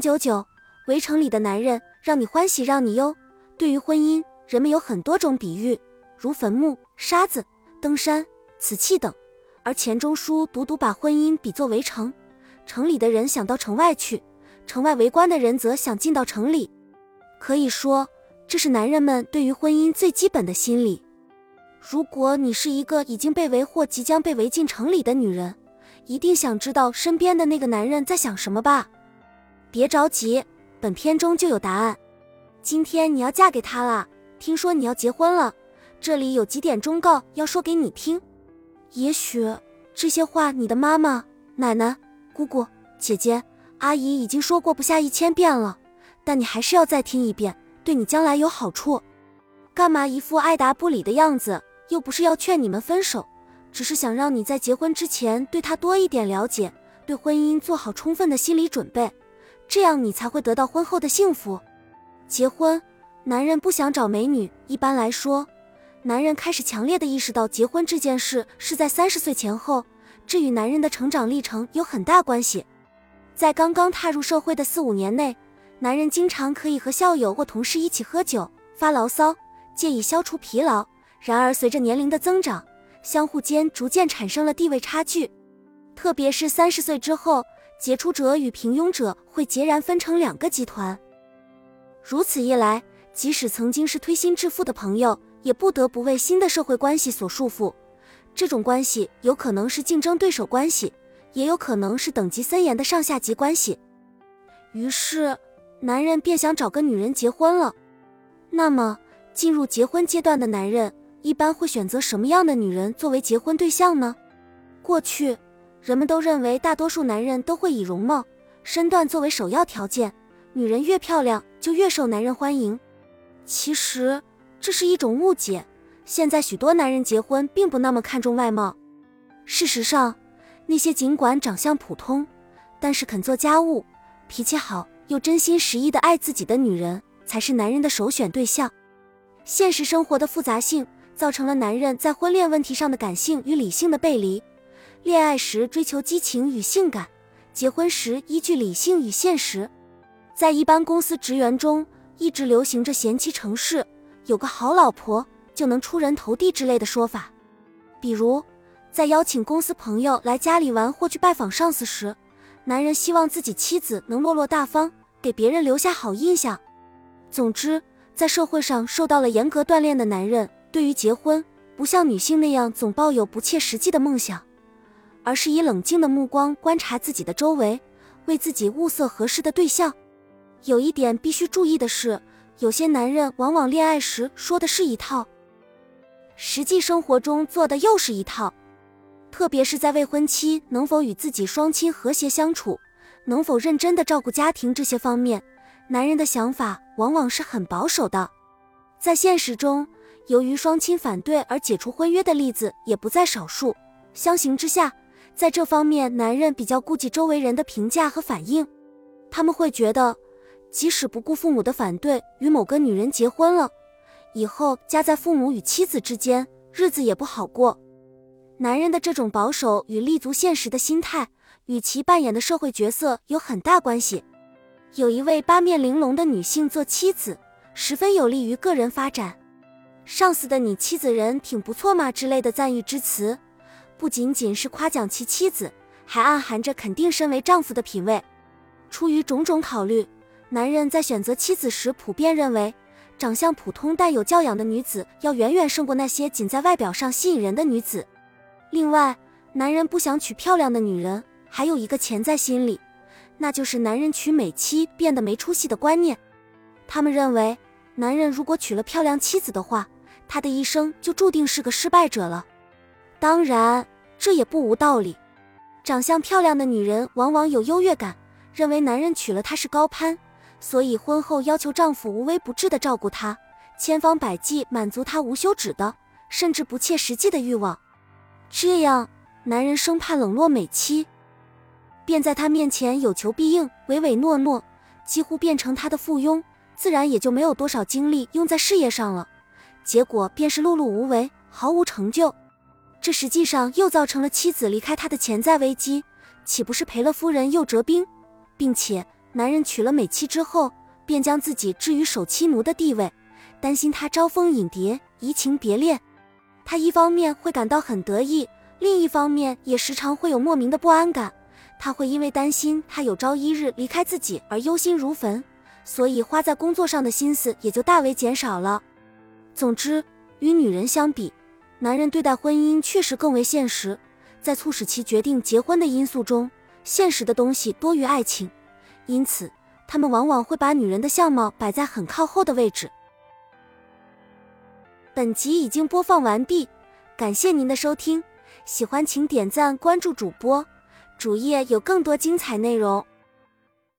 九九，围城里的男人让你欢喜让你忧。对于婚姻，人们有很多种比喻，如坟墓、沙子、登山、瓷器等。而钱钟书独独把婚姻比作围城，城里的人想到城外去，城外围观的人则想进到城里。可以说，这是男人们对于婚姻最基本的心理。如果你是一个已经被围或即将被围进城里的女人，一定想知道身边的那个男人在想什么吧？别着急，本片中就有答案。今天你要嫁给他了，听说你要结婚了，这里有几点忠告要说给你听。也许这些话你的妈妈、奶奶、姑姑、姐姐、阿姨已经说过不下一千遍了，但你还是要再听一遍，对你将来有好处。干嘛一副爱答不理的样子？又不是要劝你们分手，只是想让你在结婚之前对他多一点了解，对婚姻做好充分的心理准备，这样你才会得到婚后的幸福。结婚，男人不想找美女。一般来说，男人开始强烈的意识到结婚这件事是在三十岁前后，这与男人的成长历程有很大关系。在刚刚踏入社会的四五年内，男人经常可以和校友或同事一起喝酒发牢骚，借以消除疲劳。然而，随着年龄的增长，相互间逐渐产生了地位差距，特别是三十岁之后，杰出者与平庸者会截然分成两个集团。如此一来，即使曾经是推心置腹的朋友，也不得不为新的社会关系所束缚。这种关系有可能是竞争对手关系，也有可能是等级森严的上下级关系。于是，男人便想找个女人结婚了。那么，进入结婚阶段的男人。一般会选择什么样的女人作为结婚对象呢？过去，人们都认为大多数男人都会以容貌、身段作为首要条件，女人越漂亮就越受男人欢迎。其实这是一种误解。现在许多男人结婚并不那么看重外貌。事实上，那些尽管长相普通，但是肯做家务、脾气好又真心实意的爱自己的女人，才是男人的首选对象。现实生活的复杂性。造成了男人在婚恋问题上的感性与理性的背离。恋爱时追求激情与性感，结婚时依据理性与现实。在一般公司职员中，一直流行着贤妻成事、有个好老婆就能出人头地之类的说法。比如，在邀请公司朋友来家里玩或去拜访上司时，男人希望自己妻子能落落大方，给别人留下好印象。总之，在社会上受到了严格锻炼的男人。对于结婚，不像女性那样总抱有不切实际的梦想，而是以冷静的目光观察自己的周围，为自己物色合适的对象。有一点必须注意的是，有些男人往往恋爱时说的是一套，实际生活中做的又是一套。特别是在未婚妻能否与自己双亲和谐相处，能否认真的照顾家庭这些方面，男人的想法往往是很保守的。在现实中。由于双亲反对而解除婚约的例子也不在少数。相形之下，在这方面，男人比较顾及周围人的评价和反应。他们会觉得，即使不顾父母的反对与某个女人结婚了，以后夹在父母与妻子之间，日子也不好过。男人的这种保守与立足现实的心态，与其扮演的社会角色有很大关系。有一位八面玲珑的女性做妻子，十分有利于个人发展。上司的你妻子人挺不错嘛之类的赞誉之词，不仅仅是夸奖其妻子，还暗含着肯定身为丈夫的品味。出于种种考虑，男人在选择妻子时普遍认为，长相普通但有教养的女子要远远胜过那些仅在外表上吸引人的女子。另外，男人不想娶漂亮的女人，还有一个潜在心理，那就是男人娶美妻变得没出息的观念。他们认为，男人如果娶了漂亮妻子的话，他的一生就注定是个失败者了，当然这也不无道理。长相漂亮的女人往往有优越感，认为男人娶了她是高攀，所以婚后要求丈夫无微不至的照顾她，千方百计满足她无休止的甚至不切实际的欲望。这样，男人生怕冷落美妻，便在她面前有求必应，唯唯诺诺，几乎变成她的附庸，自然也就没有多少精力用在事业上了。结果便是碌碌无为，毫无成就。这实际上又造成了妻子离开他的潜在危机，岂不是赔了夫人又折兵？并且男人娶了美妻之后，便将自己置于守妻奴的地位，担心她招蜂引蝶、移情别恋。他一方面会感到很得意，另一方面也时常会有莫名的不安感。他会因为担心他有朝一日离开自己而忧心如焚，所以花在工作上的心思也就大为减少了。总之，与女人相比，男人对待婚姻确实更为现实。在促使其决定结婚的因素中，现实的东西多于爱情，因此他们往往会把女人的相貌摆在很靠后的位置。本集已经播放完毕，感谢您的收听，喜欢请点赞关注主播，主页有更多精彩内容。